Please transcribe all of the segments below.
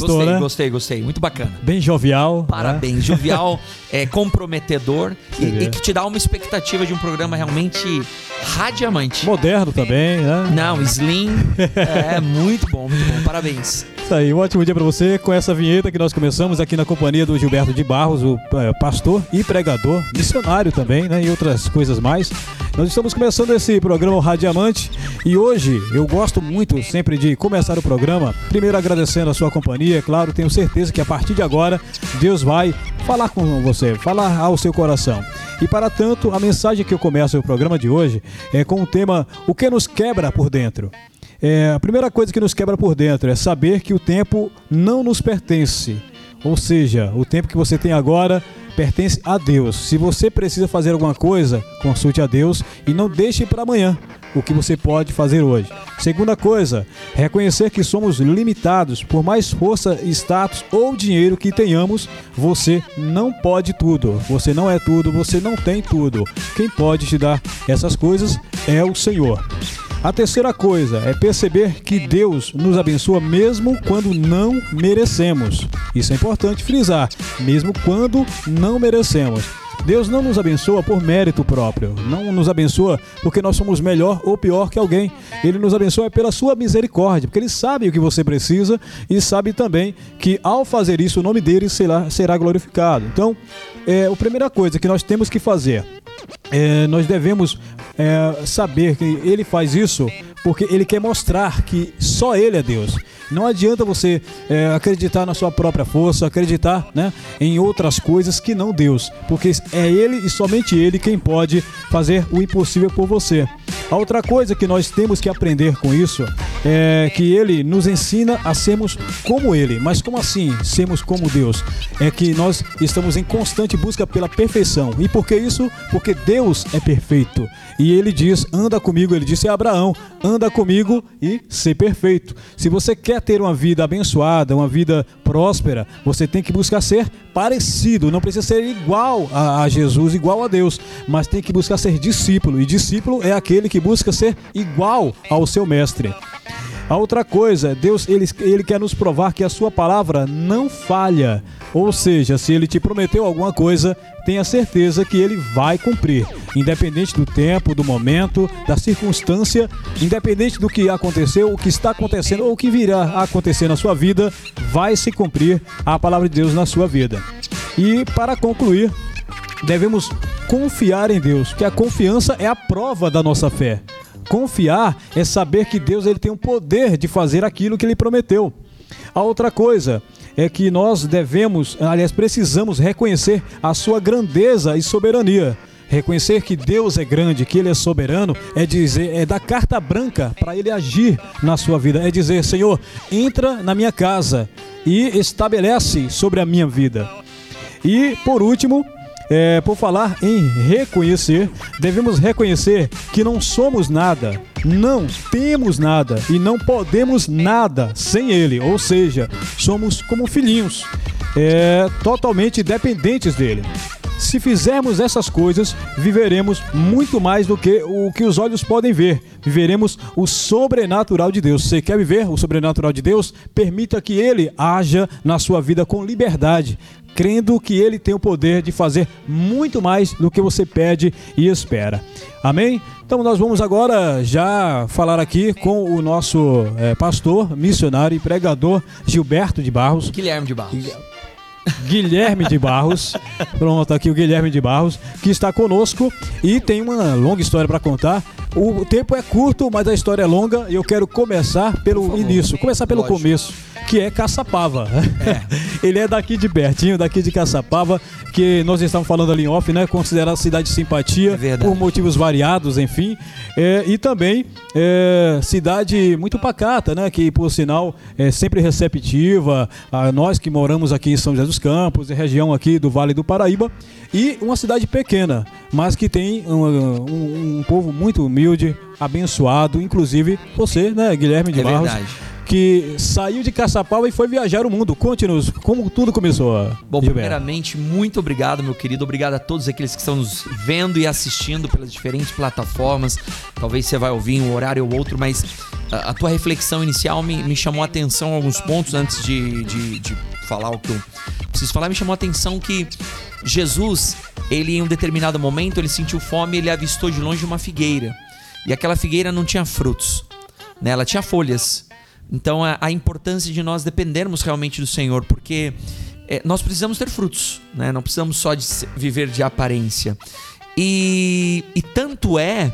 Gostou, gostei, né? gostei, gostei. Muito bacana. Bem jovial. né? Parabéns, jovial, é, comprometedor e, e que te dá uma expectativa de um programa realmente radiamante. Moderno também, né? Não, Slim, é muito bom, muito bom. Parabéns. Isso aí, um ótimo dia pra você com essa vinheta que nós começamos aqui na companhia do Gilberto de Barros, o eh, pastor e pregador, missionário também, né? E outras coisas mais. Nós estamos começando esse programa Radiamante e hoje eu gosto muito sempre de começar o programa, primeiro agradecendo a sua companhia, é claro, tenho certeza que a partir de agora Deus vai falar com você, falar ao seu coração. E para tanto, a mensagem que eu começo o programa de hoje é com o tema O que nos quebra por dentro. É, a primeira coisa que nos quebra por dentro é saber que o tempo não nos pertence. Ou seja, o tempo que você tem agora pertence a Deus. Se você precisa fazer alguma coisa, consulte a Deus e não deixe para amanhã o que você pode fazer hoje. Segunda coisa, reconhecer que somos limitados. Por mais força, status ou dinheiro que tenhamos, você não pode tudo. Você não é tudo, você não tem tudo. Quem pode te dar essas coisas é o Senhor. A terceira coisa é perceber que Deus nos abençoa mesmo quando não merecemos. Isso é importante frisar, mesmo quando não merecemos. Deus não nos abençoa por mérito próprio, não nos abençoa porque nós somos melhor ou pior que alguém. Ele nos abençoa pela sua misericórdia, porque ele sabe o que você precisa e sabe também que ao fazer isso o nome dele será, será glorificado. Então, é, a primeira coisa que nós temos que fazer é, nós devemos é, saber que ele faz isso porque ele quer mostrar que só ele é Deus. Não adianta você é, acreditar na sua própria força, acreditar né, em outras coisas que não Deus, porque é ele e somente ele quem pode fazer o impossível por você. A outra coisa que nós temos que aprender com isso é que ele nos ensina a sermos como ele. Mas como assim sermos como Deus? É que nós estamos em constante busca pela perfeição. E por que isso? Porque Deus é perfeito. E ele diz: anda comigo. Ele disse a Abraão: anda comigo e ser perfeito. Se você quer ter uma vida abençoada, uma vida próspera, você tem que buscar ser parecido. Não precisa ser igual a, a Jesus, igual a Deus, mas tem que buscar ser discípulo. E discípulo é aquele que busca ser igual ao seu mestre. A outra coisa, Deus ele, ele quer nos provar que a sua palavra não falha. Ou seja, se ele te prometeu alguma coisa, tenha certeza que ele vai cumprir. Independente do tempo, do momento, da circunstância, independente do que aconteceu, o que está acontecendo ou o que virá a acontecer na sua vida, vai se cumprir a palavra de Deus na sua vida. E para concluir, devemos confiar em Deus, que a confiança é a prova da nossa fé. Confiar é saber que Deus ele tem o poder de fazer aquilo que ele prometeu. A outra coisa é que nós devemos, aliás, precisamos reconhecer a sua grandeza e soberania. Reconhecer que Deus é grande, que Ele é soberano, é dizer, é dar carta branca para Ele agir na sua vida. É dizer, Senhor, entra na minha casa e estabelece sobre a minha vida. E por último, é, por falar em reconhecer, devemos reconhecer que não somos nada, não temos nada e não podemos nada sem Ele. Ou seja, somos como filhinhos, é, totalmente dependentes dele. Se fizermos essas coisas, viveremos muito mais do que o que os olhos podem ver. Viveremos o sobrenatural de Deus. Você quer viver o sobrenatural de Deus? Permita que Ele haja na sua vida com liberdade, crendo que Ele tem o poder de fazer muito mais do que você pede e espera. Amém? Então nós vamos agora já falar aqui com o nosso eh, pastor, missionário e pregador Gilberto de Barros. Guilherme de Barros. Guilherme de Barros. Pronto, aqui o Guilherme de Barros, que está conosco e tem uma longa história para contar. O tempo é curto, mas a história é longa e eu quero começar pelo início, começar pelo Lógico. começo, que é Caçapava. Ele é daqui de pertinho, daqui de Caçapava, que nós estamos falando ali em off, né? Considerada cidade de simpatia É por motivos variados, enfim. É, e também é, cidade muito pacata, né? Que por sinal é sempre receptiva a nós que moramos aqui em São José dos Campos, e região aqui do Vale do Paraíba, e uma cidade pequena, mas que tem um, um- um povo muito humilde, abençoado, inclusive você, né, Guilherme de é Barros, verdade. que saiu de Caçapava e foi viajar o mundo. Conte-nos como tudo começou. Bom, Gilberto. primeiramente, muito obrigado, meu querido. Obrigado a todos aqueles que estão nos vendo e assistindo pelas diferentes plataformas. Talvez você vai ouvir um horário ou outro, mas a, a tua reflexão inicial me, me chamou a atenção alguns pontos antes de, de, de falar o que eu preciso falar. Me chamou a atenção que Jesus, ele em um determinado momento, ele sentiu fome e ele avistou de longe uma figueira. E aquela figueira não tinha frutos, né? ela tinha folhas. Então a, a importância de nós dependermos realmente do Senhor, porque é, nós precisamos ter frutos, né? não precisamos só de viver de aparência. E, e tanto é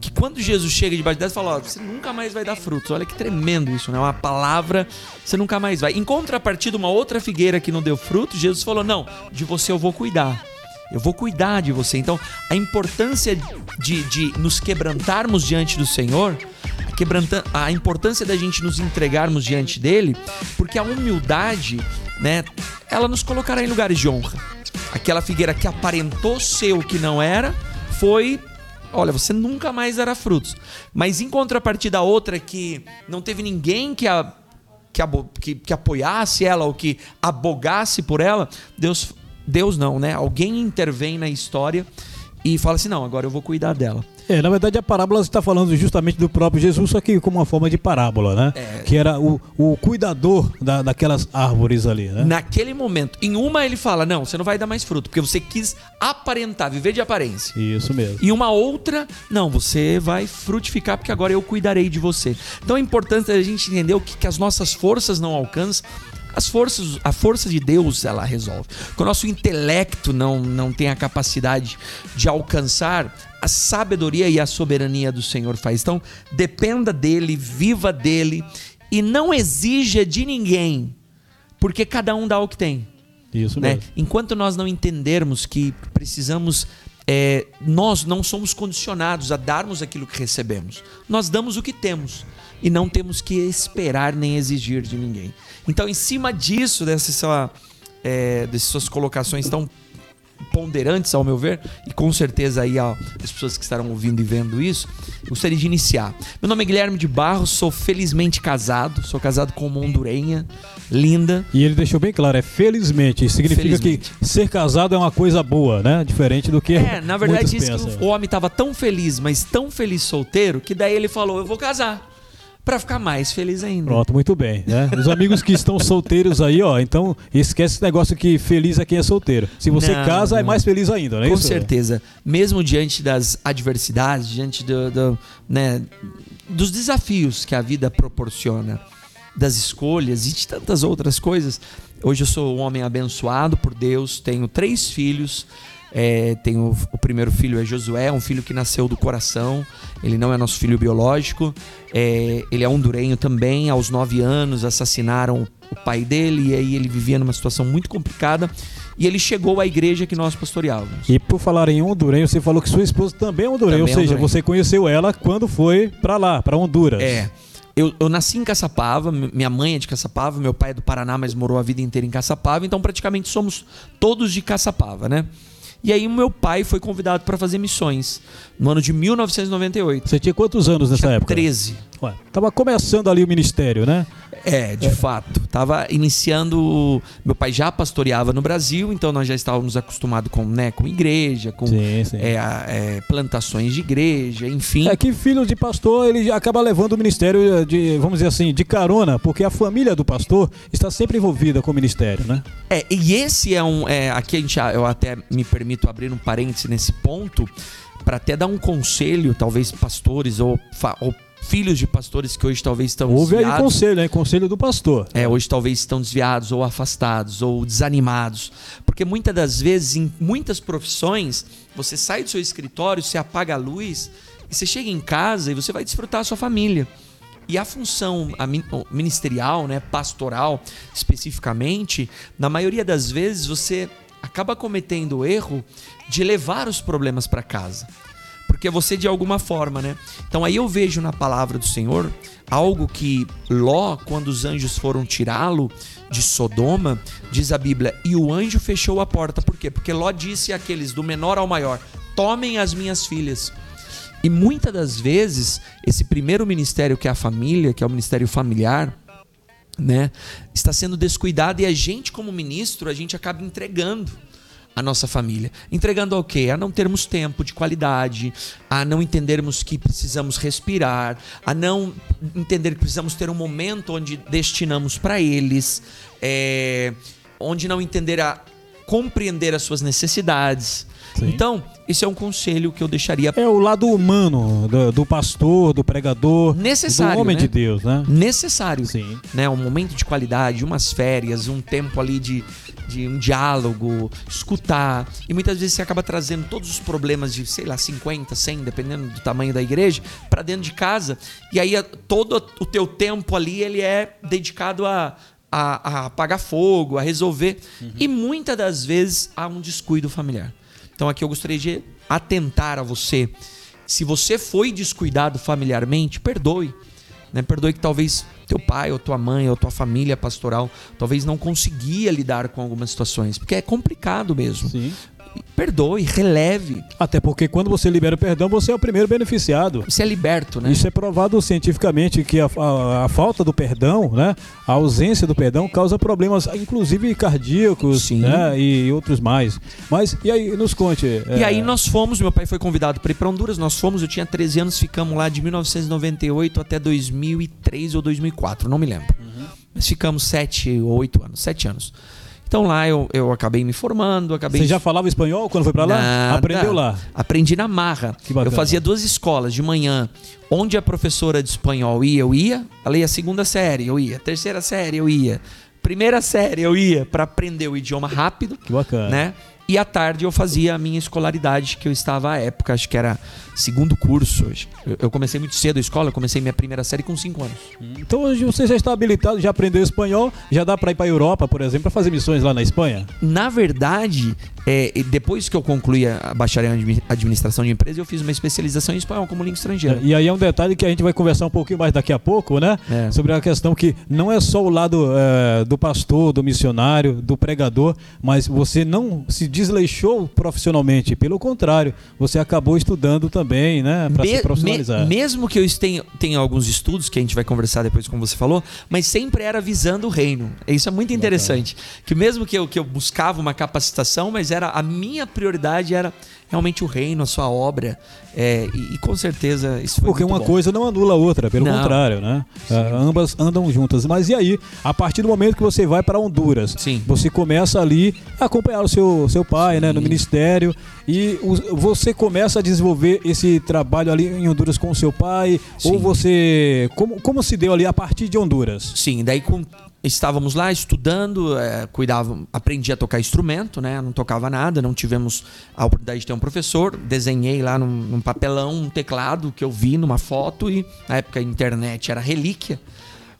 que quando Jesus chega debaixo dessa, fala: ó, você nunca mais vai dar frutos. Olha que tremendo isso, né? Uma palavra, você nunca mais vai. Em contrapartida, uma outra figueira que não deu fruto, Jesus falou: não, de você eu vou cuidar. Eu vou cuidar de você. Então, a importância de, de nos quebrantarmos diante do Senhor, a, a importância da gente nos entregarmos diante dele, porque a humildade, né, ela nos colocará em lugares de honra. Aquela figueira que aparentou ser o que não era, foi olha, você nunca mais dará frutos. Mas em contrapartida, a outra que não teve ninguém que, a, que, que, que apoiasse ela ou que abogasse por ela, Deus, Deus não, né? Alguém intervém na história e fala assim: não, agora eu vou cuidar dela. É, na verdade a parábola está falando justamente do próprio Jesus, só que como uma forma de parábola, né? É. Que era o, o cuidador da, daquelas árvores ali, né? Naquele momento, em uma ele fala: não, você não vai dar mais fruto, porque você quis aparentar, viver de aparência. Isso mesmo. E uma outra, não, você vai frutificar porque agora eu cuidarei de você. Então é importante a gente entender o que, que as nossas forças não alcançam. As forças, a força de Deus ela resolve. Quando o nosso intelecto não, não tem a capacidade de alcançar, a sabedoria e a soberania do Senhor faz. Então, dependa dele, viva dele e não exija de ninguém, porque cada um dá o que tem Isso né? mesmo. Enquanto nós não entendermos que precisamos, é, nós não somos condicionados a darmos aquilo que recebemos. Nós damos o que temos e não temos que esperar nem exigir de ninguém. Então, em cima disso, dessa sua, é, dessas suas colocações tão ponderantes, ao meu ver, e com certeza aí ó, as pessoas que estarão ouvindo e vendo isso, gostaria de iniciar. Meu nome é Guilherme de Barros, sou felizmente casado, sou casado com uma hondurenha linda. E ele deixou bem claro, é felizmente. Isso significa Felizmente. que ser casado é uma coisa boa, né? Diferente do que É, na verdade disse que o homem tava tão feliz, mas tão feliz solteiro, que daí ele falou: Eu vou casar. Pra ficar mais feliz ainda. Pronto, muito bem. Né? Os amigos que estão solteiros aí, ó, então esquece esse negócio que feliz é quem é solteiro. Se você Não, casa, é não. mais feliz ainda, não é Com isso? certeza. Mesmo diante das adversidades, diante do, do, né, dos desafios que a vida proporciona, das escolhas e de tantas outras coisas. Hoje eu sou um homem abençoado por Deus, tenho três filhos. É, tenho o primeiro filho é Josué, um filho que nasceu do coração. Ele não é nosso filho biológico. É, ele é hondurenho também. Aos nove anos assassinaram o pai dele e aí ele vivia numa situação muito complicada. E ele chegou à igreja que nós pastoreávamos. E por falar em hondurenho, você falou que sua esposa também é hondurenha, Também é ou seja, hondurenha. você conheceu ela quando foi pra lá, pra Honduras. É. Eu, eu nasci em Caçapava, mi- minha mãe é de Caçapava, meu pai é do Paraná, mas morou a vida inteira em Caçapava, então praticamente somos todos de Caçapava, né? E aí meu pai foi convidado para fazer missões no ano de 1998. Você tinha quantos anos nessa Tinha época? 13. Ué, tava começando ali o ministério, né? É, de fato. Tava iniciando. Meu pai já pastoreava no Brasil, então nós já estávamos acostumados com, né, com igreja, com Sim, sim. é, é, plantações de igreja, enfim. É que filho de pastor, ele acaba levando o ministério de, vamos dizer assim, de carona, porque a família do pastor está sempre envolvida com o ministério, né? É, e esse é um. É, aqui a gente, eu até me permito abrir um parêntese nesse ponto, para até dar um conselho, talvez pastores ou, ou filhos de pastores que hoje talvez estão Houve aí desviados. conselho, né? Conselho do pastor. É, hoje talvez estão desviados ou afastados ou desanimados. Porque muitas das vezes, em muitas profissões, você sai do seu escritório, você apaga a luz e você chega em casa e você vai desfrutar a sua família. E a função ministerial, né, pastoral especificamente, na maioria das vezes você acaba cometendo o erro de levar os problemas para casa porque você de alguma forma, né? Então aí eu vejo na palavra do Senhor algo que Ló, quando os anjos foram tirá-lo de Sodoma, diz a Bíblia, e o anjo fechou a porta. Por quê? Porque Ló disse àqueles do menor ao maior: "Tomem as minhas filhas". E muitas das vezes, esse primeiro ministério que é a família, que é o ministério familiar, né, está sendo descuidado e a gente como ministro, a gente acaba entregando a nossa família. Entregando ao quê? A não termos tempo de qualidade, a não entendermos que precisamos respirar, a não entender que precisamos ter um momento onde destinamos para eles, é, onde não entender a compreender as suas necessidades. Sim. Então, esse é um conselho que eu deixaria. É o lado humano do, do pastor, do pregador, necessário, do homem né? de Deus, né? Necessário. Sim. Né? Um momento de qualidade, umas férias, um tempo ali de, de um diálogo, escutar. E muitas vezes você acaba trazendo todos os problemas de, sei lá, 50, 100, dependendo do tamanho da igreja, para dentro de casa. E aí todo o teu tempo ali ele é dedicado a a, a apagar fogo, a resolver. Uhum. E muitas das vezes há um descuido familiar. Então aqui eu gostaria de atentar a você. Se você foi descuidado familiarmente, perdoe. Né? Perdoe que talvez teu pai ou tua mãe ou tua família pastoral talvez não conseguia lidar com algumas situações, porque é complicado mesmo. Sim perdoe, releve. Até porque quando você libera o perdão, você é o primeiro beneficiado. Você é liberto, né? Isso é provado cientificamente que a, a, a falta do perdão, né, a ausência do perdão causa problemas, inclusive cardíacos, né, e outros mais. Mas e aí, nos conte. E é... aí nós fomos, meu pai foi convidado para ir para Honduras, nós fomos, eu tinha 13 anos, ficamos lá de 1998 até 2003 ou 2004, não me lembro. Uhum. Mas ficamos sete ou oito anos, sete anos. Então lá eu, eu acabei me formando, acabei. Você já falava espanhol quando foi para lá? Nada. Aprendeu lá? Aprendi na marra. Que bacana. Eu fazia duas escolas de manhã, onde a professora de espanhol ia, eu ia. Ela ia segunda série, eu ia. Terceira série, eu ia. Primeira série, eu ia para aprender o idioma rápido. Que bacana. Né? E à tarde eu fazia a minha escolaridade, que eu estava à época, acho que era segundo curso. Eu comecei muito cedo a escola, eu comecei minha primeira série com 5 anos. Então hoje você já está habilitado, já aprendeu espanhol, já dá para ir para a Europa, por exemplo, para fazer missões lá na Espanha? Na verdade, é, depois que eu concluí a bacharel em administração de empresas, eu fiz uma especialização em espanhol como língua estrangeira. É, e aí é um detalhe que a gente vai conversar um pouquinho mais daqui a pouco, né? É. Sobre a questão que não é só o lado é, do pastor, do missionário, do pregador, mas você não se desleixou profissionalmente. Pelo contrário, você acabou estudando também, né? Para se profissionalizar. Me, mesmo que eu tenha, tenha alguns estudos, que a gente vai conversar depois, como você falou, mas sempre era visando o reino. Isso é muito interessante. Que mesmo que eu, que eu buscava uma capacitação, mas era a minha prioridade era realmente o reino, a sua obra. É, e, e, com certeza isso foi Porque uma bom. coisa não anula a outra, pelo não. contrário, né? Uh, ambas andam juntas. Mas e aí, a partir do momento que você vai para Honduras, Sim. você começa ali a acompanhar o seu, seu pai, né, no ministério, e o, você começa a desenvolver esse trabalho ali em Honduras com o seu pai, Sim. ou você. Como, como se deu ali a partir de Honduras? Sim, daí com estávamos lá estudando, é, cuidava, aprendi a tocar instrumento, né? Não tocava nada, não tivemos a oportunidade de ter um professor. Desenhei lá num, num papelão um teclado que eu vi numa foto e na época a internet era relíquia,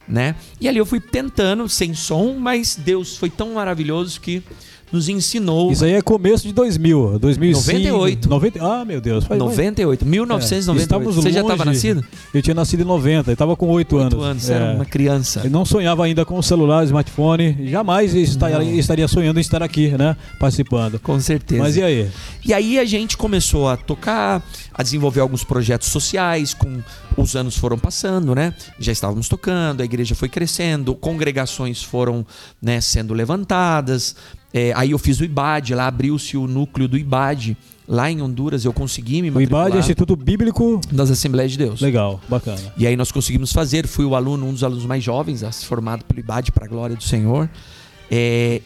né? E ali eu fui tentando sem som, mas Deus foi tão maravilhoso que nos ensinou. Isso aí é começo de 2000, 2005. 98. 90, ah, meu Deus. Faz 98, 1998. É, Você já estava nascido? Eu tinha nascido em 90, eu estava com 8 anos. 8 anos, é. era uma criança. Eu não sonhava ainda com celular, smartphone, jamais estaria, estaria sonhando em estar aqui, né, participando. Com certeza. Mas e aí? E aí a gente começou a tocar, a desenvolver alguns projetos sociais, com os anos foram passando, né? Já estávamos tocando, a igreja foi crescendo, congregações foram né, sendo levantadas, é, aí eu fiz o IBAD, lá abriu-se o núcleo do IBAD. Lá em Honduras eu consegui me matricular. O IBAD é Instituto Bíblico das Assembleias de Deus. Legal, bacana. E aí nós conseguimos fazer. Fui o aluno, um dos alunos mais jovens, formado pelo IBAD para a glória do Senhor. É,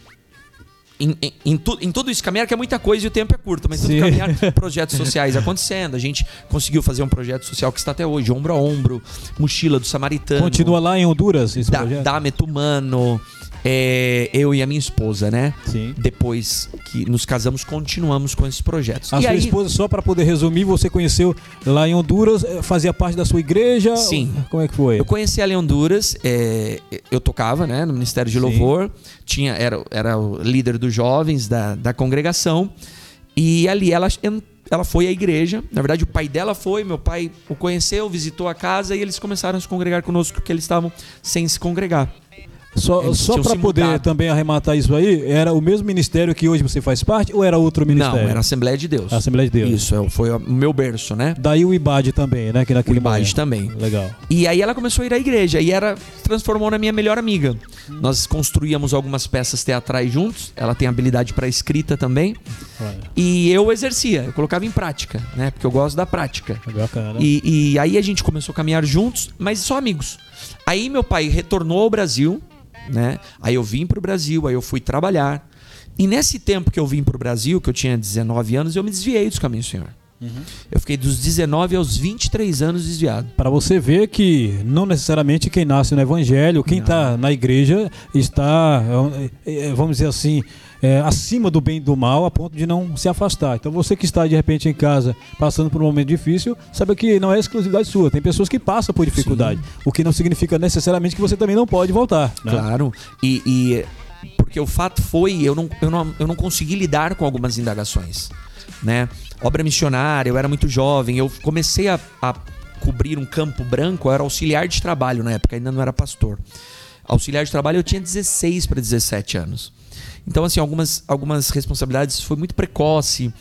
em, em, em, tu, em, tudo isso, caminhar que é muita coisa e o tempo é curto, mas tudo caminhar, projetos sociais acontecendo. A gente conseguiu fazer um projeto social que está até hoje, ombro a ombro, mochila do samaritano. Continua lá em Honduras esse da, projeto? Da Metumano. É, eu e a minha esposa, né? Sim. Depois que nos casamos, continuamos com esses projetos. A e sua aí... esposa, só para poder resumir, você conheceu lá em Honduras, eh, fazia parte da sua igreja? Sim. Como é que foi? Eu conheci ela em Honduras, é, eu tocava né, no Ministério de Louvor, tinha, era, era o líder dos jovens da, da congregação, e ali ela ela foi à igreja. Na verdade, o pai dela foi, meu pai o conheceu, visitou a casa e eles começaram a se congregar conosco porque eles estavam sem se congregar. Só, Eles só para poder mudado. também arrematar isso aí, era o mesmo ministério que hoje você faz parte ou era outro ministério? Não, era a Assembleia de Deus. A Assembleia de Deus. Isso, é, foi o meu berço, né? Daí o IBAD também, né? Que naquele O IBAD momento. também. Legal. E aí ela começou a ir à igreja e era transformou na minha melhor amiga. Nós construíamos algumas peças teatrais juntos. Ela tem habilidade para escrita também. Olha, E eu exercia, eu colocava em prática, né? Porque eu gosto da prática. bacana. E, e aí a gente começou a caminhar juntos, mas só amigos. Aí meu pai retornou ao Brasil, né? Aí eu vim pro Brasil, aí eu fui trabalhar. E nesse tempo que eu vim pro Brasil, que eu tinha 19 anos, eu me desviei dos caminhos do Senhor. Eu fiquei dos 19 aos 23 anos desviado. Para você ver que não necessariamente quem nasce no evangelho, quem está na igreja, está, é, é, vamos dizer assim, é, acima do bem e do mal, a ponto de não se afastar. Então você que está de repente em casa passando por um momento difícil, saiba que não é exclusividade sua. Tem pessoas que passam por dificuldade, o que não significa necessariamente que você também não pode voltar. né? Claro. E, e- porque o fato foi, eu não, eu, não, eu não consegui lidar com algumas indagações. Né? Obra missionária, eu era muito jovem, eu comecei a, a cobrir um campo branco, eu era auxiliar de trabalho na época, ainda não era pastor. Auxiliar de trabalho eu tinha 16 para 17 anos. Então, assim, algumas, algumas responsabilidades foi muito precoce.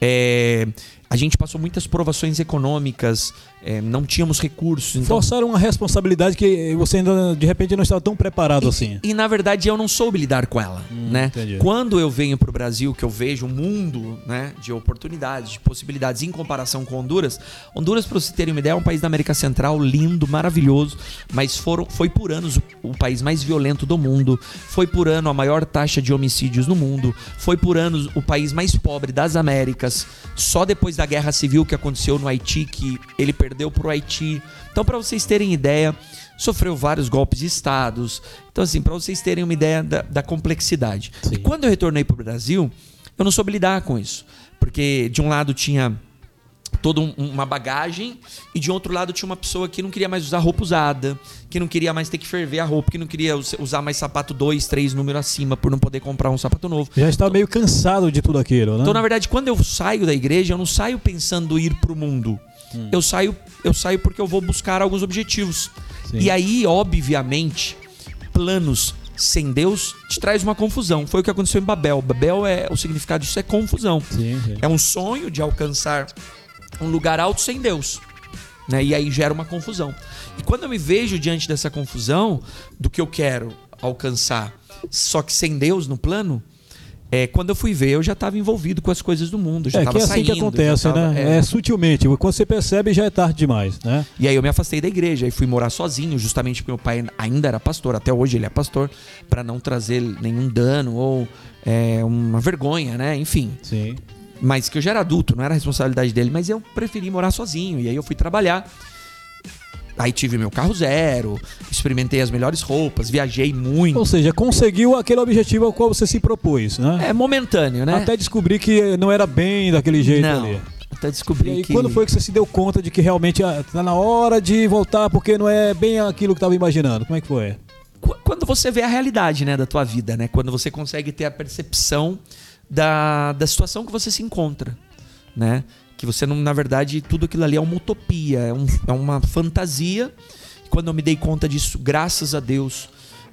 É, a gente passou muitas provações econômicas, é, não tínhamos recursos. Então, Forçaram uma responsabilidade que você ainda de repente não estava tão preparado assim. E na verdade eu não soube lidar com ela, né? entendi. Quando eu venho pro Brasil, que eu vejo um mundo, né, de oportunidades, de possibilidades em comparação com Honduras. Honduras, para você terem uma ideia, é um país da América Central lindo, maravilhoso, mas foram, foi por anos o, o país mais violento do mundo, foi por ano a maior taxa de homicídios no mundo, foi por anos o país mais pobre das Américas. Só depois da guerra civil que aconteceu no Haiti que ele perdeu pro Haiti. Então, para vocês terem ideia, sofreu vários golpes de estados. Então, assim, para vocês terem uma ideia da, da complexidade. Sim. E quando eu retornei pro Brasil, eu não soube lidar com isso. Porque de um lado tinha toda um- uma bagagem e de outro lado tinha uma pessoa que não queria mais usar roupa usada, que não queria mais ter que ferver a roupa, que não queria us- usar mais sapato 2, 3 número acima por não poder comprar um sapato novo. Já está meio cansado de tudo aquilo, né? Então, na verdade, quando eu saio da igreja, eu não saio pensando ir pro mundo. Eu saio, eu saio porque eu vou buscar alguns objetivos. Sim. E aí, obviamente, planos sem Deus te traz uma confusão. Foi o que aconteceu em Babel. Babel é o significado disso é confusão. Sim, sim. É um sonho de alcançar um lugar alto sem Deus. Né? E aí gera uma confusão. E quando eu me vejo diante dessa confusão do que eu quero alcançar, só que sem Deus no plano, é, quando eu fui ver, eu já estava envolvido com as coisas do mundo. Já É que é assim saindo. que acontece, tava- né? é. É. sutilmente. Quando você percebe, já é tarde demais, né? E aí eu me afastei da igreja e fui morar sozinho, justamente porque meu pai ainda era pastor, até hoje ele é pastor, para não trazer nenhum dano ou é, uma vergonha, né? Enfim. Sim. Mas que eu já era adulto, não era responsabilidade dele, mas eu preferi morar sozinho. E aí eu fui trabalhar. Aí tive meu carro zero, experimentei as melhores roupas, viajei muito. Ou seja, conseguiu aquele objetivo ao qual você se propôs, né? É momentâneo, né? Até descobrir que não era bem daquele jeito não. ali. Até E descobri aí, que quando foi que você se deu conta de que realmente ah, tá na hora de voltar porque não é bem aquilo que estava imaginando? Como é que foi? Qu- quando você vê a realidade, né, da tua vida, né? Quando você consegue ter a percepção da, da situação que você se encontra, né? Que você não, na verdade, tudo aquilo ali é uma utopia, é, um- é uma fantasia. E quando eu me dei conta disso, graças a Deus,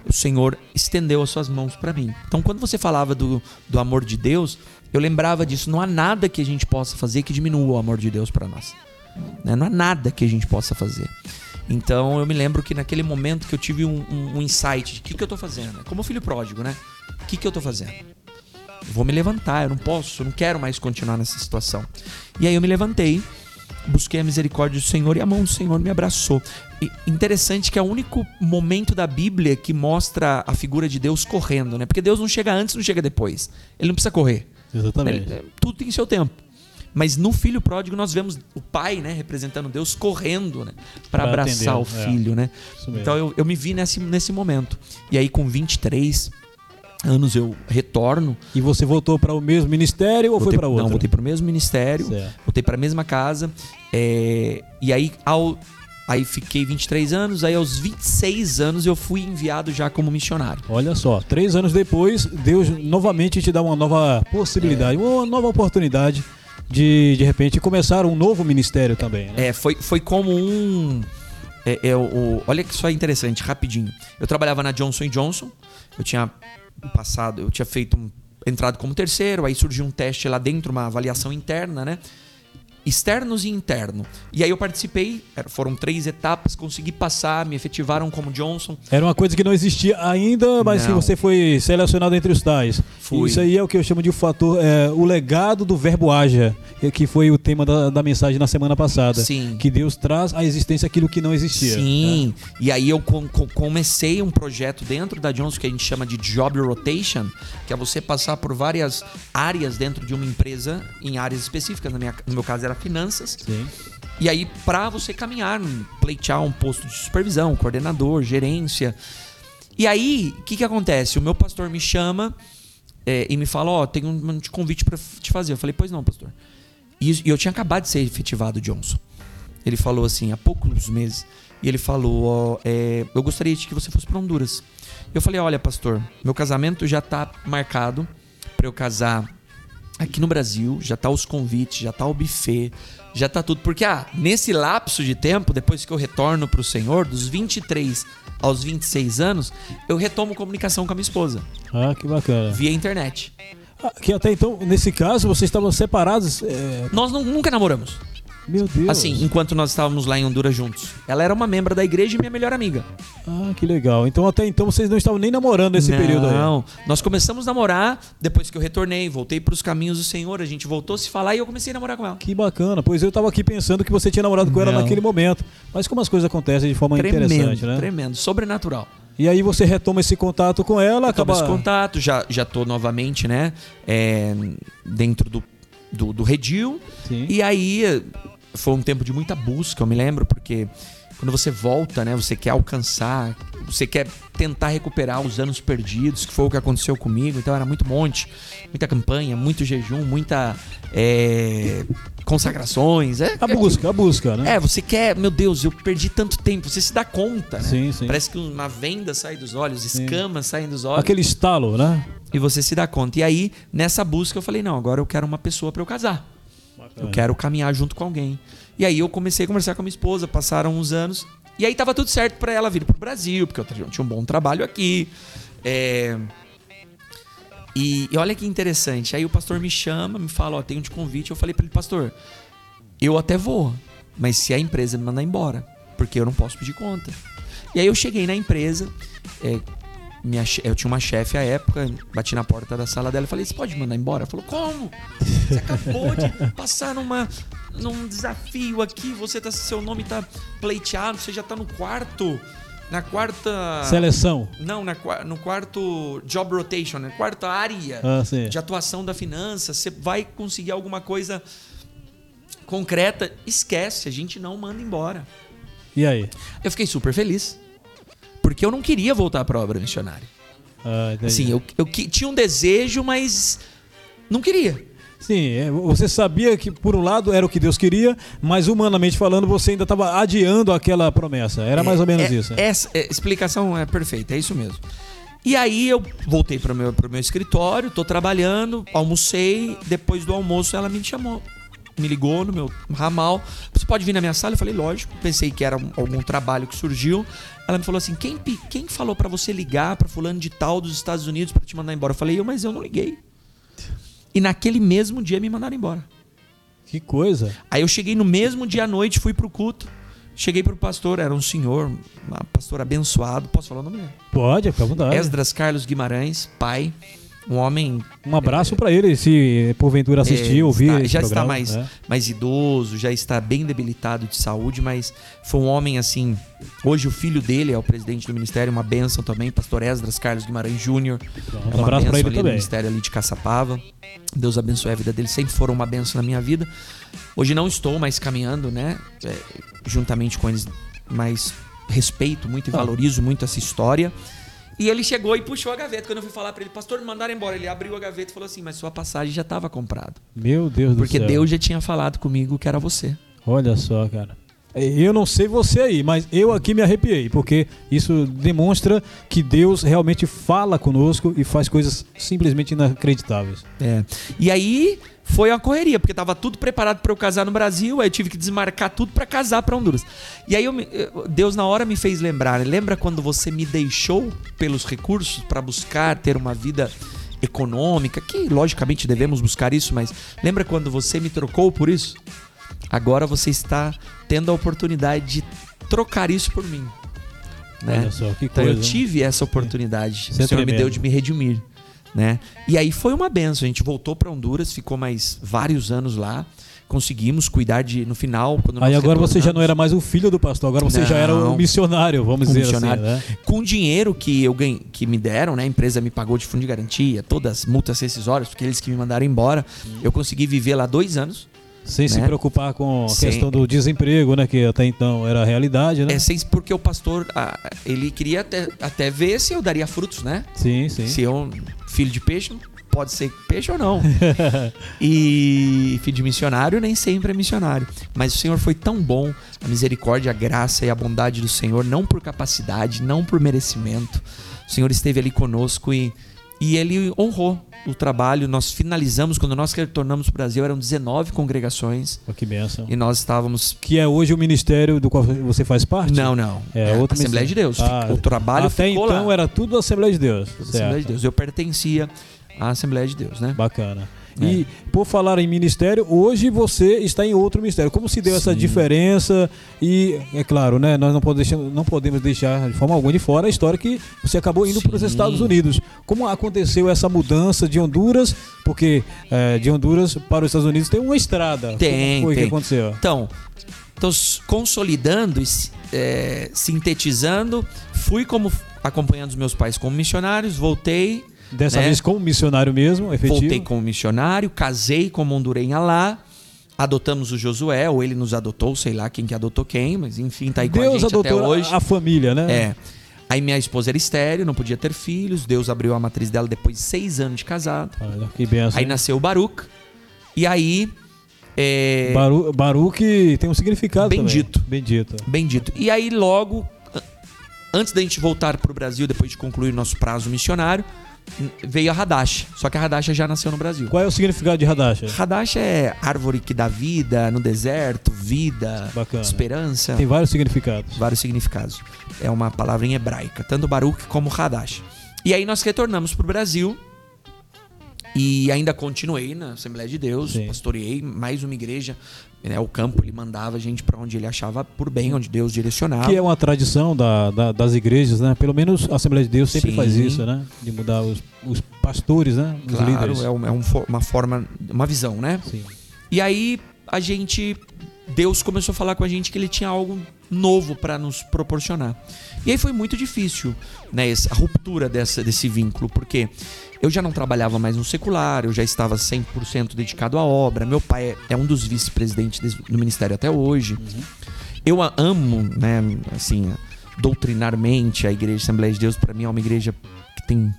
o Senhor estendeu as suas mãos para mim. Então, quando você falava do, do amor de Deus, eu lembrava disso. Não há nada que a gente possa fazer que diminua o amor de Deus para nós. né? Não há nada que a gente possa fazer. Então eu me lembro que naquele momento que eu tive um, um- um insight de o que, que eu tô fazendo. É Como filho pródigo, né? O que, que eu tô fazendo? Vou me levantar, eu não posso, eu não quero mais continuar nessa situação. E aí eu me levantei, busquei a misericórdia do Senhor e a mão do Senhor me abraçou. E interessante que é o único momento da Bíblia que mostra a figura de Deus correndo, né? Porque Deus não chega antes, não chega depois. Ele não precisa correr. Exatamente. Ele- tudo tem seu tempo. Mas no filho pródigo nós vemos o pai, né, representando Deus correndo, né, para abraçar o atender, é. filho, né? Isso mesmo. Então eu, eu me vi nesse, nesse momento. E aí com 23 anos eu retorno. E você voltou para o mesmo ministério ou foi voltei- para outro? Não, voltei para o mesmo ministério, Certo. voltei para a mesma casa. é, e aí ao aí fiquei 23 anos, aí aos 26 anos eu fui enviado já como missionário. Olha só, três anos depois, Deus novamente te dá uma nova possibilidade, uma nova oportunidade de, de repente, começar um novo ministério também. Né? É, foi, foi como um. É, é o- olha que só interessante, rapidinho. Eu trabalhava na Johnson Johnson. Eu tinha passado, eu tinha feito um, entrado como terceiro, aí surgiu um teste lá dentro, uma avaliação interna, né? Externos e interno. E aí eu participei, foram três etapas, consegui passar, me efetivaram como Johnson. Era uma coisa que não existia ainda, mas que Não. você foi selecionado entre os tais. Fui. Isso aí é o que eu chamo de fator, é, o legado do verbo haja, eh, que foi o tema da, da mensagem na semana passada. Sim. Que Deus traz à existência aquilo que não existia. Sim. E aí eu com- com- comecei um projeto dentro da Johnson que a gente chama de Job Rotation, que é você passar por várias áreas dentro de uma empresa, em áreas específicas. Na minha- no meu caso era finanças. Sim. E aí, pra você caminhar, pleitear um posto de supervisão, coordenador, gerência. E aí, o que, que acontece? O meu pastor me chama é, e me fala: Ó, tem um, convite pra te fazer. Eu falei: Pois não, pastor. E, eu tinha acabado de ser efetivado, Johnson. Ele falou assim, há poucos meses. E ele falou: Ó, é, eu gostaria de que você fosse pra Honduras. Eu falei: Olha, pastor, meu casamento já tá marcado pra eu casar aqui no Brasil, já tá os convites, já tá o buffet, já tá tudo. Porque, ah, nesse lapso de tempo, depois que eu retorno pro Senhor, dos 23 aos 26 anos, eu retomo comunicação com a minha esposa, Ah, que bacana. via internet. Ah, que até então, nesse caso, vocês estavam separados. é, Nós nu- nunca namoramos. Meu Deus. Assim, enquanto nós estávamos lá em Honduras juntos. Ela era uma membro da igreja e minha melhor amiga. Ah, que legal. Então até então vocês não estavam nem namorando nesse não, período aí. Não, nós começamos a namorar depois que eu retornei, voltei pros caminhos do Senhor, a gente voltou a se falar e eu comecei a namorar com ela. Que bacana. Pois eu tava aqui pensando que você tinha namorado com ela Não. naquele momento. Mas como as coisas acontecem de forma interessante, Tremendo, né? tremendo, sobrenatural. E aí você retoma esse contato com ela, Acaba esse contato, já, já tô novamente, né? é, dentro do, do, do redil. Sim. E aí foi um tempo de muita busca, eu me lembro, porque quando você volta, né? Você quer alcançar, você quer tentar recuperar os anos perdidos, que foi o que aconteceu comigo. Então era muito monte, muita campanha, muito jejum, muita é, consagrações. É, A busca, a busca, né? É, você quer, meu Deus, eu perdi tanto tempo. Você se dá conta, né? Sim, sim. Parece que uma venda sai dos olhos, Sim. escamas saem dos olhos. Aquele estalo, né? E você se dá conta. E aí, nessa busca, eu falei: não, agora eu quero uma pessoa pra eu casar. Eu quero caminhar junto com alguém. E aí eu comecei a conversar com a minha esposa, passaram uns anos. E aí tava tudo certo pra ela vir pro Brasil, porque eu tinha um bom trabalho aqui. É, E, e olha que interessante. Aí o pastor me chama, me fala: Ó, tem um de convite. Eu falei pra ele: Pastor, eu até vou, mas se a empresa me mandar embora, porque eu não posso pedir conta. E aí eu cheguei na empresa, é, minha eu tinha uma chefe à época, bati na porta da sala dela e falei: Você pode mandar embora? Ela falou: Como? Você acabou de passar numa, num desafio aqui, você tá, seu nome tá pleiteado, você já tá no quarto, na quarta. Seleção. Não, na, no quarto job rotation, na quarta área Ah, de atuação da finança, você vai conseguir alguma coisa concreta, esquece, a gente não manda embora. E aí? Eu fiquei super feliz. Porque eu não queria voltar para a obra missionária. Ah, entendi. Assim, eu, eu tinha um desejo, mas não queria. Sim, é, você sabia que por um lado era o que Deus queria, mas humanamente falando você ainda estava adiando aquela promessa. Era mais ou menos É- isso. né? Essa é, explicação é perfeita, é isso mesmo. E aí eu voltei para o meu, pro meu escritório, tô trabalhando, almocei. Depois do almoço ela me chamou. Me ligou no meu ramal. Você pode vir na minha sala? Eu falei, lógico. Pensei que era um- algum trabalho que surgiu. Ela me falou assim: quem, quem falou para você ligar para fulano de tal dos Estados Unidos para te mandar embora? Eu falei, eu, mas eu não liguei. E naquele mesmo dia me mandaram embora. Que coisa. Aí eu cheguei no mesmo dia à noite, fui pro culto. Cheguei pro pastor, era um senhor, um pastor abençoado. Posso falar o nome dele? Pode, fica à vontade. Esdras Carlos Guimarães, pai. Um homem Um abraço pra ele, se porventura assistir, é, ouvir. está- já está programa, mais, né? mais idoso, já está bem debilitado de saúde, mas foi um homem assim. Hoje o filho dele é o presidente do ministério, uma bênção também, pastor Esdras Carlos Guimarães Júnior. É um uma abraço bênção ele ali também. ministério ali de Caçapava. Deus abençoe a vida dele. Sempre foram uma bênção na minha vida. Hoje não estou mais caminhando, né? é, juntamente com eles, mas respeito muito e valorizo muito essa história. E ele chegou e puxou a gaveta. Quando eu fui falar pra ele, pastor, me mandaram embora. Ele abriu a gaveta e falou assim: Mas sua passagem já estava comprada. Meu Deus do Porque céu. Deus já tinha falado comigo que era você. Olha só, cara. Eu não sei você aí, mas eu aqui me arrepiei, porque isso demonstra que Deus realmente fala conosco e faz coisas simplesmente inacreditáveis. É. E aí foi uma correria, porque tava tudo preparado para eu casar no Brasil, aí eu tive que desmarcar tudo para casar para Honduras. E aí eu Deus na hora me fez lembrar, né? lembra quando você me deixou pelos recursos para buscar ter uma vida econômica, que logicamente devemos buscar isso, mas lembra quando você me trocou por isso? Agora você está tendo a oportunidade de trocar isso por mim. Né? Olha só, que Então coisa. eu tive essa oportunidade. Isso é o Senhor me deu de me redimir, né? E aí foi uma benção. A gente voltou para Honduras, ficou mais vários anos lá. Conseguimos cuidar de no final quando Aí agora você já não era mais o filho do pastor, agora você já era Não. missionário, vamos Um dizer missionário. assim, né? com o dinheiro que eu ganhei, que me deram, né? A empresa me pagou de fundo de garantia, todas as multas rescisórias, porque eles que me mandaram embora. Eu consegui viver lá dois anos. Sem se Né? preocupar com a Sem- questão do desemprego, né? Que até então era a realidade, né? É sem porque o pastor, ah, ele queria até, até ver se eu daria frutos, né? Sim, sim. Se eu, filho de peixe, pode ser peixe ou não. e filho de missionário nem sempre é missionário. Mas o Senhor foi tão bom, a misericórdia, a graça e a bondade do Senhor, não por capacidade, não por merecimento. O Senhor esteve ali conosco e, e ele honrou o trabalho. Nós finalizamos, quando nós retornamos para o Brasil, eram 19 congregações Pô, que benção. e nós estávamos. Que é hoje o ministério do qual você faz parte? Não, não. É, É, outro Assembleia ministério. de Deus. Ah, o trabalho Até então lá. era tudo Assembleia de Deus. Assembleia de. Deus. Eu pertencia à Assembleia de Deus, né? Bacana. É. E por falar em ministério, hoje você está em outro ministério. Como se deu essa Sim. diferença? E é claro, né? Nós não podemos, deixar, não podemos deixar de forma alguma de fora a história que você acabou indo para os Sim. Estados Unidos. Como aconteceu essa mudança de Honduras? Porque eh, de Honduras para os Estados Unidos tem uma estrada. Tem, Como foi tem. que aconteceu? Então, tô consolidando e é, sintetizando, fui como acompanhando os meus pais como missionários, voltei, Dessa né? vez como missionário mesmo, efetivo. voltei como missionário, casei como hondurenha lá, adotamos o Josué, ou ele nos adotou, sei lá quem que adotou quem, mas enfim, tá aí com a Deus gente até adotou hoje. a família, né? É. Aí minha esposa era estéreo, não podia ter filhos, Deus abriu a matriz dela depois de seis anos de casado. Olha, que benção. Aí nasceu o Baruch, e aí... É, Baru, Baruque tem um significado Bendito. também. Bendito. Bendito. E aí, logo, antes da gente voltar pro Brasil, depois de concluir nosso prazo missionário, veio a Hadash. Só que a Hadash já nasceu no Brasil. Qual é o significado de Radasha? Hadash é árvore que dá vida no deserto, vida, Bacana. esperança, Tem vários significados. vários significados. É uma palavra em hebraica, tanto Baruch como Hadash. E aí nós retornamos pro Brasil e ainda continuei na Assembleia de Deus, Sim. pastoreei mais uma igreja. Né, o campo ele mandava a gente para onde ele achava por bem, onde Deus direcionava. Que é uma tradição da- da- das igrejas, né? Pelo menos a Assembleia de Deus sempre Sim. faz isso, né? De mudar os, os pastores, né? Os Claro, líderes. é, um- é um uma forma, uma visão, né? Sim. E aí a gente, Deus começou a falar com a gente que ele tinha algo novo para nos proporcionar. E aí foi muito difícil, né, essa, a ruptura dessa, desse vínculo, porque eu já não trabalhava mais no secular, eu já estava 100% dedicado à obra. Meu pai é, é um dos vice-presidentes do ministério até hoje. Eu a amo, né, assim, doutrinarmente a igreja Assembleia de Deus para mim é uma igreja que tem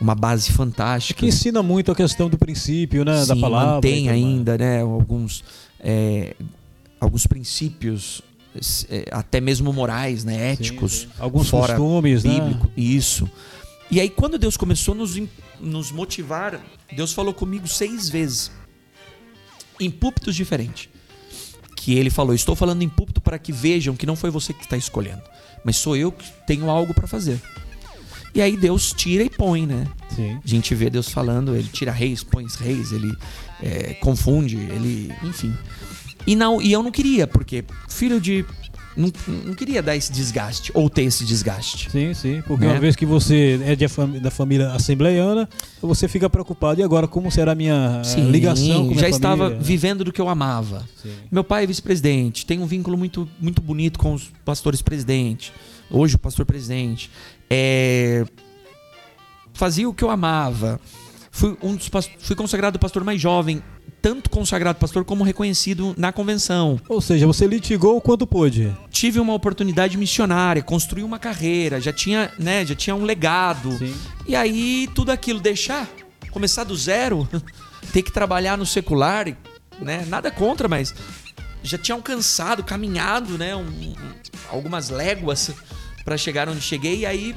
uma base fantástica. Que ensina muito a questão do princípio, né? da Sim, palavra. e mantém ainda, né, alguns, é, alguns princípios, é, até mesmo morais, né, éticos, Sim, sim. Alguns fora costumes, né? bíblico, isso. E aí quando Deus começou a nos, nos motivar, Deus falou comigo seis vezes, em púlpitos diferentes, que Ele falou: estou falando em púlpito para que vejam que não foi você que está escolhendo, mas sou eu que tenho algo para fazer. E aí Deus tira e põe, né? Sim. A gente vê Deus falando, ele tira reis, põe reis, ele é, confunde, ele. Enfim. E, não, e eu não queria, porque filho de. Não, não queria dar esse desgaste, ou ter esse desgaste. Sim, sim. Porque Né? uma vez que você é de da família assembleiana, você fica preocupado. E agora, como será a minha eh, ligação com minha já estava família? vivendo do que eu amava. Sim. Meu pai é vice-presidente, tem um vínculo muito, muito bonito com os pastores presidente. Hoje o pastor presidente. É, Fazia o que eu amava. Fui, um dos fui consagrado pastor mais jovem, tanto consagrado pastor como reconhecido na convenção. Ou seja, você litigou o quanto pôde. Tive uma oportunidade missionária, construí uma carreira, já tinha, né, já tinha um legado. Sim. E aí tudo aquilo deixar, começar do zero, ter que trabalhar no secular, né? Nada contra, mas já tinha alcançado, caminhado, né? um- um- algumas léguas para chegar onde cheguei. E aí,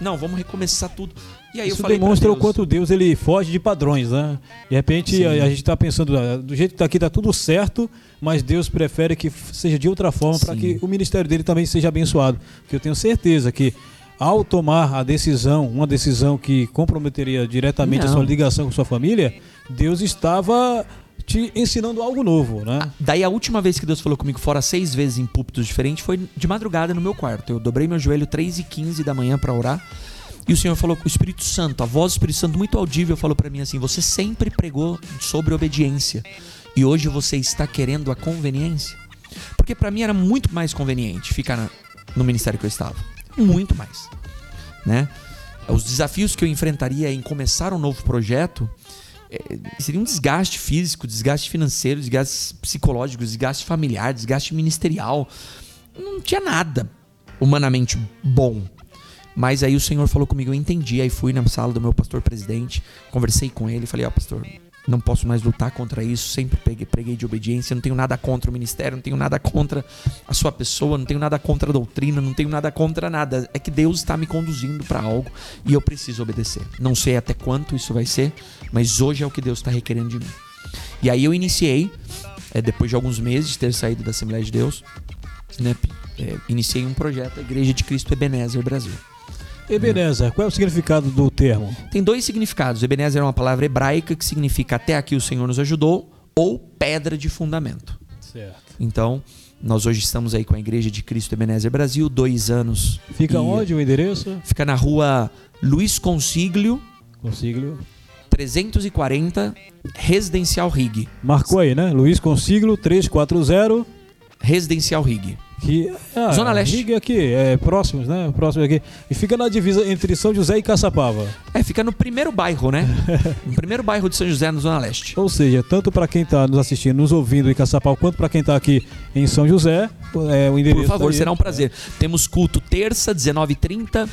não, vamos recomeçar tudo. E aí eu Isso falei pra demonstra o Deus, quanto Deus ele foge de padrões, né? De repente a, a gente está pensando, ah, do jeito que tá aqui tá tudo certo, mas Deus prefere que seja de outra forma para que o ministério dele também seja abençoado. Porque eu tenho certeza que ao tomar a decisão, uma decisão que comprometeria diretamente a Não. sua ligação com sua família, Deus estava te ensinando algo novo, né? Ah, Daí a última vez que Deus falou comigo, fora seis vezes em púlpitos diferentes, foi de madrugada no meu quarto. Eu dobrei meu joelho 3 e 15 da manhã para orar. E o Senhor falou, o Espírito Santo, a voz do Espírito Santo muito audível, falou para mim assim: Você sempre pregou sobre obediência. E hoje você está querendo a conveniência? Porque para mim era muito mais conveniente ficar no ministério que eu estava. Muito mais. Né? Os desafios que eu enfrentaria em começar um novo projeto é, seria um desgaste físico, desgaste financeiro, desgaste psicológico, desgaste familiar, desgaste ministerial. Não tinha nada humanamente bom. Mas aí o Senhor falou comigo, eu entendi. Aí fui na sala do meu pastor presidente, conversei com ele, falei: Ó, pastor, não posso mais lutar contra isso. Sempre preguei, preguei de obediência. Não tenho nada contra o ministério, não tenho nada contra a sua pessoa, não tenho nada contra a doutrina, não tenho nada contra nada. É que Deus está me conduzindo para algo e eu preciso obedecer. Não sei até quanto isso vai ser, mas hoje é o que Deus está requerendo de mim. E aí eu iniciei, é, depois de alguns meses de ter saído da Assembleia de Deus, né, é, iniciei um projeto, a Igreja de Cristo Ebenezer Brasil. Ebenezer, qual é o significado do termo? Tem dois significados. Ebenezer é uma palavra hebraica que significa até aqui o Senhor nos ajudou ou pedra de fundamento. Certo. Então, nós hoje estamos aí com a Igreja de Cristo Ebenezer Brasil, dois anos. Fica E onde o endereço? Fica na rua Luiz Consiglio, Consiglio. 340, Residencial Rig. Marcou aí, né? Luiz Consiglio 340. Residencial Rig. Que, ah, Zona Leste. Riga aqui, é próximos, né? Próximos aqui. E fica na divisa entre São José e Caçapava. É, fica no primeiro bairro, né? no primeiro bairro de São José, na Zona Leste. Ou seja, tanto para quem está nos assistindo, nos ouvindo em Caçapava, quanto para quem está aqui em São José, é, o endereço. Por favor, tá será um prazer. Temos culto terça, 19h30,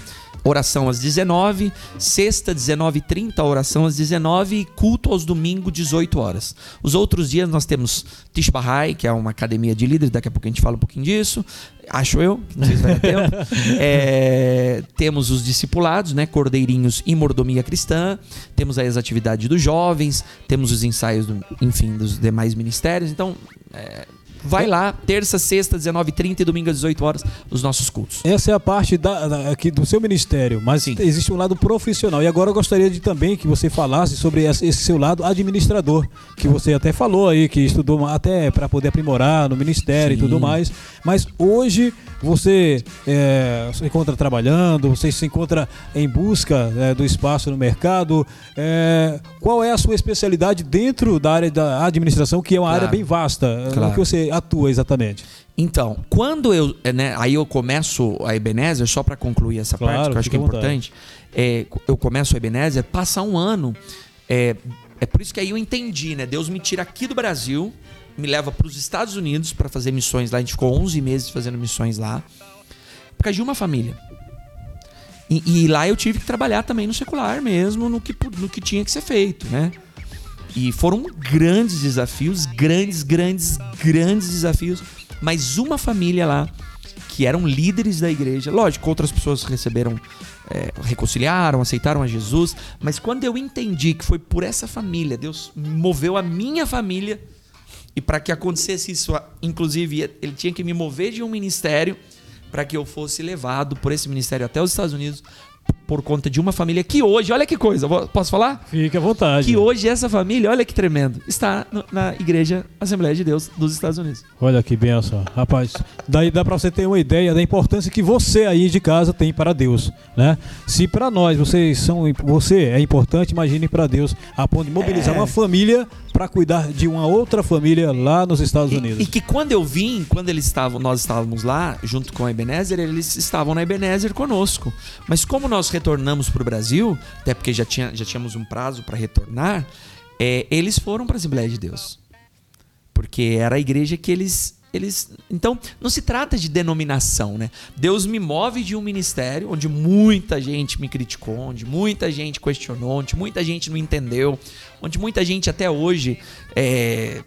oração às 19 sexta, 19h30, oração às 19 e culto aos domingos, 18 horas. Os outros dias nós temos Tish Bahai, que é uma academia de líderes, daqui a pouco a gente fala um pouquinho disso, acho eu, não sei se vai dar tempo. É, temos os discipulados, né, cordeirinhos e mordomia cristã, temos aí as atividades dos jovens, temos os ensaios, do- enfim, dos demais ministérios, então... é, Vai lá, terça, sexta, 19h30 e domingo às 18 horas, os nossos cultos. Essa é a parte da, da- aqui do seu ministério, mas Sim. existe um lado profissional. E agora eu gostaria de também que você falasse sobre esse seu lado administrador, que você até falou aí, que estudou até para poder aprimorar no ministério Sim. e tudo mais. Mas hoje você é, se encontra trabalhando, você se encontra em busca é, do espaço no mercado. É, qual é a sua especialidade dentro da área da administração, que é uma Claro. área bem vasta? Claro. No que você atua exatamente? Então, quando eu, é, né, aí eu começo a Ebenezer, só para concluir essa Claro, parte, que eu acho que é importante, é, eu começo a Ebenezer, passa um ano, é, é por isso que aí eu entendi, né? Deus me tira aqui do Brasil, me leva para os Estados Unidos para fazer missões lá, a gente ficou 11 meses fazendo missões lá, por causa de uma família. E, e lá eu tive que trabalhar também no secular mesmo, no que, no que tinha que ser feito, né? E foram grandes desafios, grandes, grandes, grandes desafios. Mas uma família lá, que eram líderes da igreja, lógico, outras pessoas receberam, é, reconciliaram, aceitaram a Jesus. Mas quando eu entendi que foi por essa família, Deus moveu a minha família. E para que acontecesse isso, inclusive, ele tinha que me mover de um ministério para que eu fosse levado por esse ministério até os Estados Unidos por conta de uma família que hoje, olha que coisa, posso falar? Fique à vontade. Que hoje essa família, olha que tremendo, está no- na Igreja Assembleia de Deus dos Estados Unidos. Olha que benção, rapaz. Daí dá pra você ter uma ideia da importância que você aí de casa tem para Deus, né? Se para nós vocês são, você é importante, imagine para Deus a ponto de mobilizar É. uma família para cuidar de uma outra família lá nos Estados E, Unidos. e que quando eu vim, quando eles estavam, nós estávamos lá, junto com a Ebenezer, eles estavam na Ebenezer conosco. Mas como nós retornamos para o Brasil, até porque já, tinha, já tínhamos um prazo para retornar, é, eles foram para a Assembleia de Deus. Porque era a igreja que eles. Eles, então, não se trata de denominação, né? Deus me move de um ministério onde muita gente me criticou, onde muita gente questionou, onde muita gente não entendeu, onde muita gente até hoje é,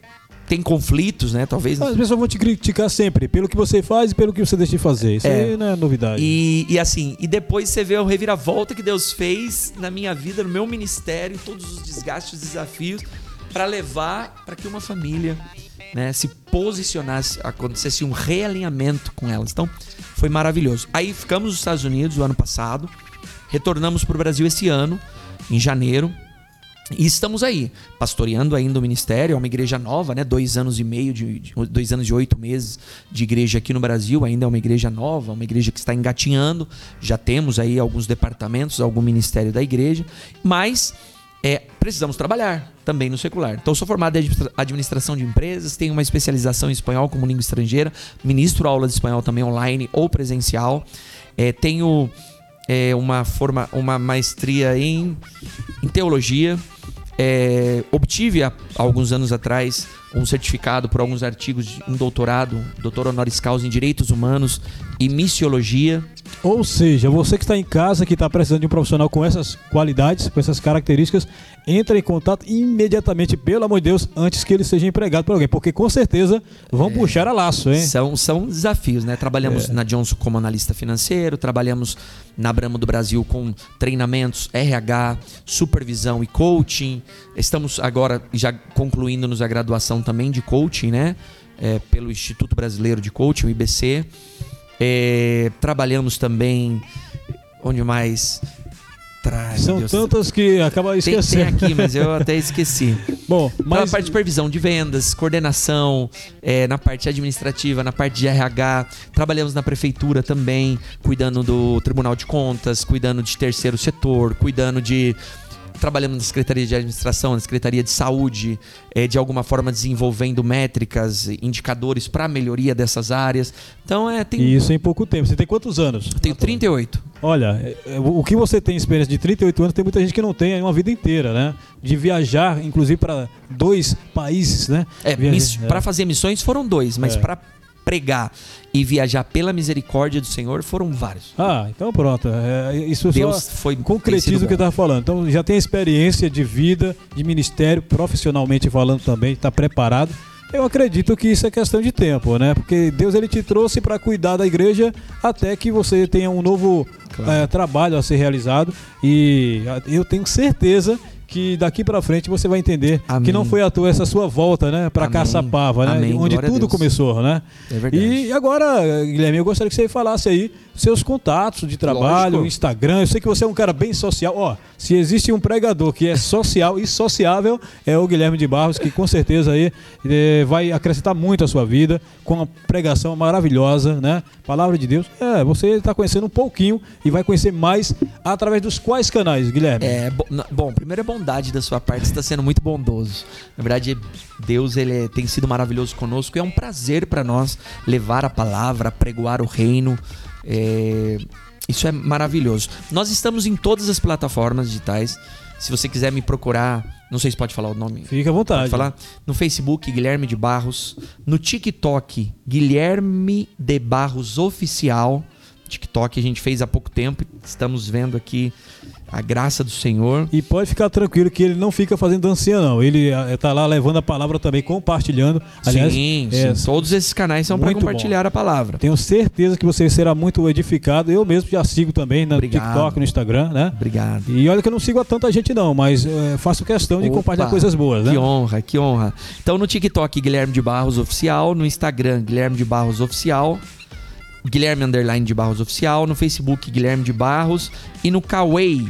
tem conflitos, né? Talvez. As pessoas vão te criticar sempre pelo que você faz e pelo que você deixa de fazer. Isso É. aí não é novidade. E, e assim, e depois você vê o reviravolta que Deus fez na minha vida, no meu ministério, todos os desgastes, os desafios, para levar para que uma família né, se posicionasse, acontecesse um realinhamento com elas. Então, foi maravilhoso. Aí ficamos nos Estados Unidos o ano passado, retornamos para o Brasil esse ano, em janeiro. E estamos aí, pastoreando ainda o ministério, é uma igreja nova, né? Dois anos e meio, de, de- dois anos e oito meses de igreja aqui no Brasil, ainda é uma igreja nova, uma igreja que está engatinhando. Já temos aí alguns departamentos, algum ministério da igreja, mas é, precisamos trabalhar também no secular. Então, sou formado em administra- administração de empresas, tenho uma especialização em espanhol como língua estrangeira, ministro aula de espanhol também online ou presencial. É, tenho é, uma, forma, uma maestria em, em teologia. É, obtive há alguns anos atrás um certificado por alguns artigos um doutorado, doutor honoris causa em direitos humanos e missiologia. Ou seja, você que está em casa, que está precisando de um profissional com essas qualidades, com essas características, entra em contato imediatamente, pelo amor de Deus, antes que ele seja empregado por alguém. Porque com certeza vão puxar a laço, hein? São, são desafios, né? Trabalhamos na Johnson como analista financeiro, trabalhamos na Bramo do Brasil com treinamentos, RH, supervisão e coaching. Estamos agora já concluindo-nos a graduação também de coaching, né? É, pelo Instituto Brasileiro de Coaching, o IBC. É, trabalhamos também. Onde mais? Tra... meu São Deus. tantas que acaba Tem, tem esquecendo. aqui, mas eu até esqueci. Bom, Então, na mas parte de supervisão de vendas, coordenação, é, na parte administrativa, na parte de RH, trabalhamos na prefeitura também, cuidando do Tribunal de Contas, cuidando de terceiro setor, cuidando de. Trabalhamos na Secretaria de Administração, na Secretaria de Saúde, é, de alguma forma desenvolvendo métricas, indicadores para a melhoria dessas áreas. Então, é, tem, e isso em pouco tempo. Você tem quantos anos? eu tenho 38. Olha, é, é, o que você tem experiência de 38 anos, tem muita gente que não tem aí uma vida inteira, né? De viajar, inclusive, para dois países, né? É, é. Para fazer missões foram dois, mas para pregar e viajar pela misericórdia do Senhor foram vários. Ah, então pronto. É, isso Deus foi concretiza o que eu estava falando. Então já tem experiência de vida, de ministério, profissionalmente falando também, está preparado. Eu acredito que isso é questão de tempo, né? Porque Deus ele te trouxe para cuidar da igreja até que você tenha um novo Claro. eh, trabalho a ser realizado. E ah, eu tenho certeza que daqui para frente você vai entender Amém. que não foi à toa essa sua volta, né? Para. Caçapava, né? Amém. Onde Glória tudo começou, né? É verdade. E agora, Guilherme, eu gostaria que você falasse aí seus contatos de trabalho, Lógico. Instagram. Eu sei que você é um cara bem social. Ó, se existe um pregador que é social e sociável, é o Guilherme de Barros, que com certeza aí eh, vai acrescentar muito à sua vida com uma pregação maravilhosa, né? Palavra de Deus. É, você está conhecendo um pouquinho e vai conhecer mais através dos quais canais, Guilherme? É, bom, primeiro é bondade da sua parte, você está sendo muito bondoso. Na verdade, Deus ele é- tem sido maravilhoso conosco e é um prazer para nós levar a palavra, pregoar o reino. É, isso é maravilhoso. Nós estamos em todas as plataformas digitais. Se você quiser me procurar, não sei se pode falar o nome. Fica à vontade. Pode falar? No Facebook, Guilherme de Barros. No TikTok, Guilherme de Barros Oficial. TikTok a gente fez há pouco tempo. e Estamos vendo aqui a graça do Senhor. E pode ficar tranquilo que ele não fica fazendo dancinha, não. Ele está lá levando a palavra também, compartilhando. Aliás, sim, é, sim. Todos esses canais são para compartilhar a palavra. Tenho certeza que você será muito edificado. Eu mesmo já sigo também no Obrigado. TikTok, no Instagram, né? Obrigado. E olha que eu não sigo a tanta gente não, mas eh, faço questão de Opa, compartilhar coisas boas, né? Que honra, que honra. Então no TikTok, Guilherme de Barros Oficial. No Instagram, Guilherme de Barros Oficial. Guilherme Underline de Barros Oficial. No Facebook, Guilherme de Barros. E no Kawaii,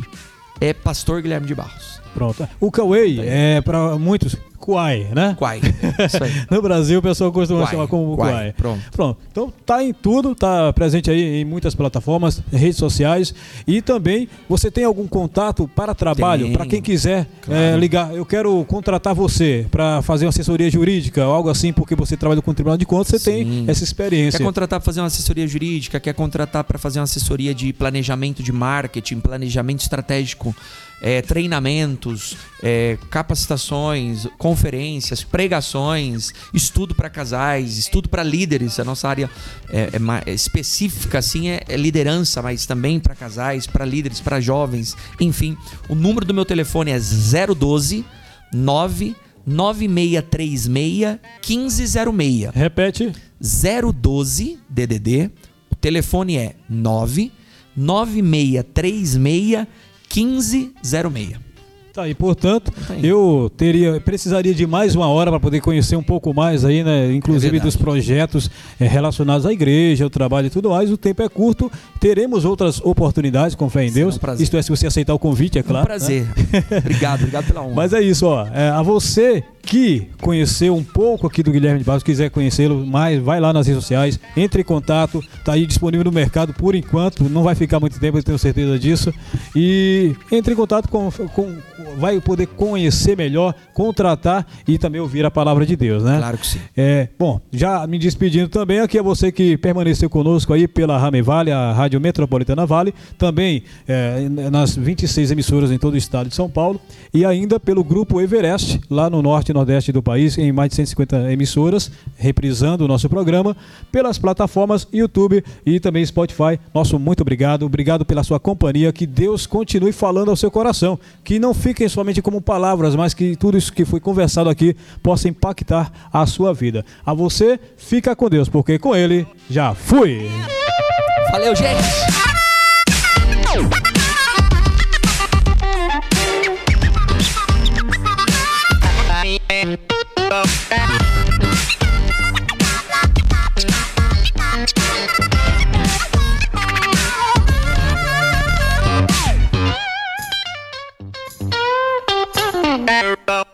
é Pastor Guilherme de Barros. Pronto. O Kawaii é para muitos Kuai, né? Quai. Isso aí. No Brasil o pessoal costuma Quai, chamar como Quai. Pronto. Pronto. Então tá em tudo, tá presente aí em muitas plataformas, redes sociais e também você tem algum contato para trabalho, para quem quiser Claro. eh, ligar, eu quero contratar você para fazer uma assessoria jurídica ou algo assim, porque você trabalha com o Tribunal de Contas, você Sim. tem essa experiência. Quer contratar para fazer uma assessoria jurídica, quer contratar para fazer uma assessoria de planejamento de marketing, planejamento estratégico, é, treinamentos, é, capacitações, conferências, pregações, estudo para casais, estudo para líderes. A nossa área é, é é específica assim é, é liderança, mas também para casais, para líderes, para jovens, enfim. O número do meu telefone é 012 9636 1506. Repete. 012 DDD. O telefone é 9 9636 1506. Tá, e portanto, Tá eu teria, precisaria de mais uma hora para poder conhecer um pouco mais aí, né? Inclusive É dos projetos eh, relacionados à igreja, ao trabalho e tudo mais. O tempo é curto, teremos outras oportunidades, com fé em um Deus. prazer. Isto é, se você aceitar o convite, é claro. um né? prazer. obrigado, obrigado pela honra. Mas é isso, ó. É, a você que conheceu um pouco aqui do Guilherme de Barros, quiser conhecê-lo mais, vai lá nas redes sociais, entre em contato, tá aí disponível no mercado por enquanto, não vai ficar muito tempo, eu tenho certeza disso. E entre em contato com, com vai poder conhecer melhor, contratar e também ouvir a palavra de Deus, né? Claro que sim. É, bom, já me despedindo também aqui a você que permaneceu conosco aí pela Rame Vale, a Rádio Metropolitana Vale, também é, nas 26 emissoras em todo o estado de São Paulo e ainda pelo grupo Everest, lá no norte nordeste do país, em mais de 150 emissoras, reprisando o nosso programa pelas plataformas YouTube e também Spotify. Nosso muito obrigado, obrigado pela sua companhia, que Deus continue falando ao seu coração, que não fiquem somente como palavras, mas que tudo isso que foi conversado aqui possa impactar a sua vida. A você, fica com Deus, porque com Ele já fui. Valeu, gente! around.